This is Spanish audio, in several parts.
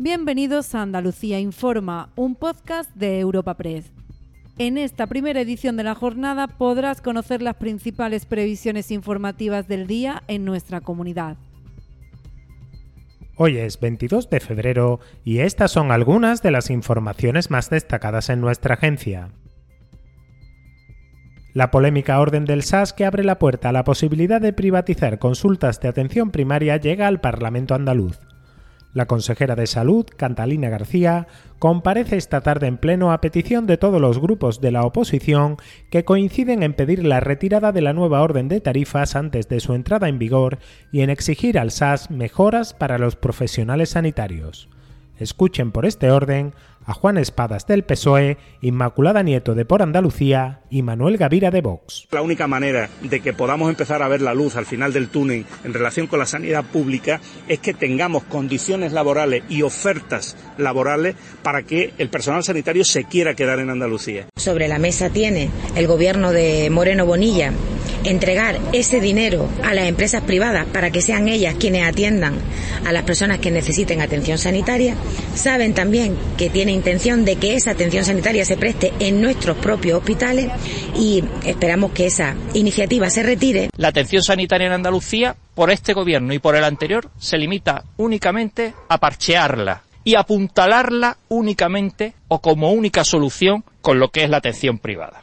Bienvenidos a Andalucía Informa, un podcast de Europa Press. En esta primera edición de la jornada podrás conocer las principales previsiones informativas del día en nuestra comunidad. Hoy es 22 de febrero y estas son algunas de las informaciones más destacadas en nuestra agencia. La polémica orden del SAS que abre la puerta a la posibilidad de privatizar consultas de atención primaria llega al Parlamento andaluz. La consejera de Salud, Cantalina García, comparece esta tarde en pleno a petición de todos los grupos de la oposición que coinciden en pedir la retirada de la nueva orden de tarifas antes de su entrada en vigor y en exigir al SAS mejoras para los profesionales sanitarios. Escuchen por este orden a Juan Espadas del PSOE, Inmaculada Nieto de Por Andalucía y Manuel Gavira de Vox. La única manera de que podamos empezar a ver la luz al final del túnel en relación con la sanidad pública es que tengamos condiciones laborales y ofertas laborales para que el personal sanitario se quiera quedar en Andalucía. Sobre la mesa tiene el gobierno de Moreno Bonilla entregar ese dinero a las empresas privadas para que sean ellas quienes atiendan a las personas que necesiten atención sanitaria, saben también que tiene intención de que esa atención sanitaria se preste en nuestros propios hospitales y esperamos que esa iniciativa se retire. La atención sanitaria en Andalucía, por este gobierno y por el anterior, se limita únicamente a parchearla y apuntalarla únicamente o como única solución con lo que es la atención privada.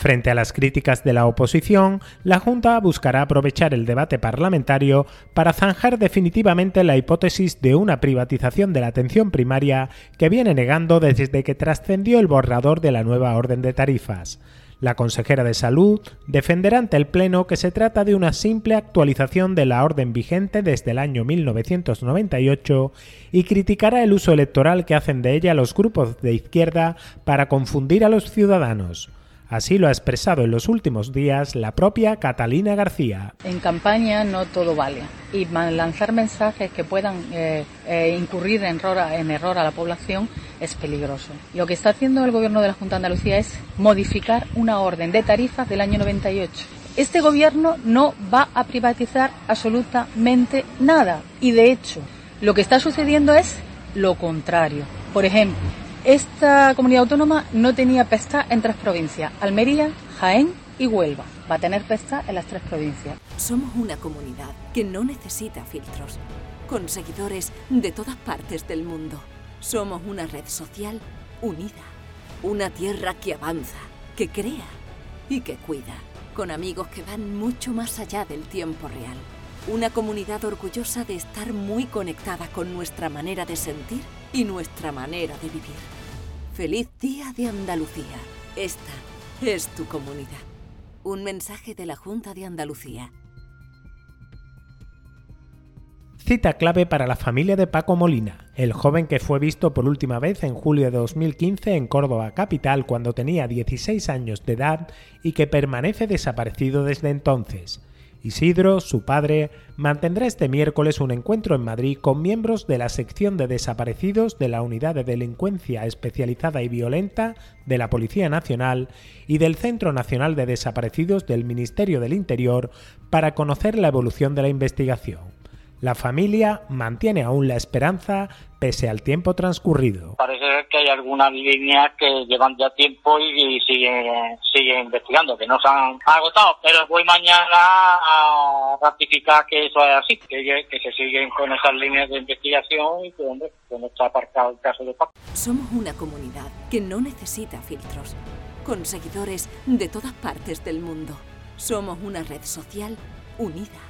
Frente a las críticas de la oposición, la Junta buscará aprovechar el debate parlamentario para zanjar definitivamente la hipótesis de una privatización de la atención primaria que viene negando desde que trascendió el borrador de la nueva orden de tarifas. La consejera de Salud defenderá ante el Pleno que se trata de una simple actualización de la orden vigente desde el año 1998 y criticará el uso electoral que hacen de ella los grupos de izquierda para confundir a los ciudadanos. Así lo ha expresado en los últimos días la propia Catalina García. En campaña no todo vale y lanzar mensajes que puedan eh, eh, incurrir en error, en error a la población es peligroso. Lo que está haciendo el gobierno de la Junta de Andalucía es modificar una orden de tarifas del año 98. Este gobierno no va a privatizar absolutamente nada y de hecho lo que está sucediendo es lo contrario. Por ejemplo, esta comunidad autónoma no tenía PESTA en tres provincias, Almería, Jaén y Huelva. Va a tener PESTA en las tres provincias. Somos una comunidad que no necesita filtros, con seguidores de todas partes del mundo. Somos una red social unida, una tierra que avanza, que crea y que cuida, con amigos que van mucho más allá del tiempo real. Una comunidad orgullosa de estar muy conectada con nuestra manera de sentir y nuestra manera de vivir. Feliz Día de Andalucía. Esta es tu comunidad. Un mensaje de la Junta de Andalucía. Cita clave para la familia de Paco Molina, el joven que fue visto por última vez en julio de 2015 en Córdoba capital cuando tenía 16 años de edad y que permanece desaparecido desde entonces. Isidro, su padre, mantendrá este miércoles un encuentro en Madrid con miembros de la sección de desaparecidos de la Unidad de Delincuencia Especializada y Violenta de la Policía Nacional y del Centro Nacional de Desaparecidos del Ministerio del Interior para conocer la evolución de la investigación. La familia mantiene aún la esperanza pese al tiempo transcurrido. Parece que hay algunas líneas que llevan ya tiempo y, siguen, siguen investigando, que no se han agotado, pero voy mañana a ratificar que eso es así, que, se siguen con esas líneas de investigación y que, hombre, que no está aparcado el caso de Paco. Somos una comunidad que no necesita filtros, con seguidores de todas partes del mundo. Somos una red social unida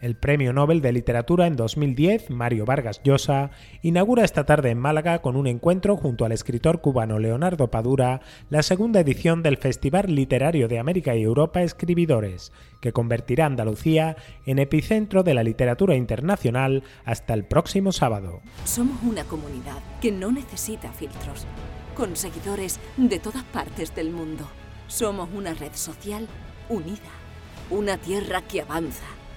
El Premio Nobel de Literatura en 2010, Mario Vargas Llosa, inaugura esta tarde en Málaga con un encuentro junto al escritor cubano Leonardo Padura la segunda edición del Festival Literario de América y Europa Escribidores, que convertirá Andalucía en epicentro de la literatura internacional hasta el próximo sábado. Somos una comunidad que no necesita filtros, con seguidores de todas partes del mundo. Somos una red social unida, una tierra que avanza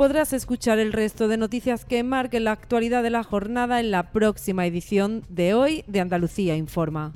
Podrás escuchar el resto de noticias que marquen la actualidad de la jornada en la próxima edición de hoy de Andalucía Informa.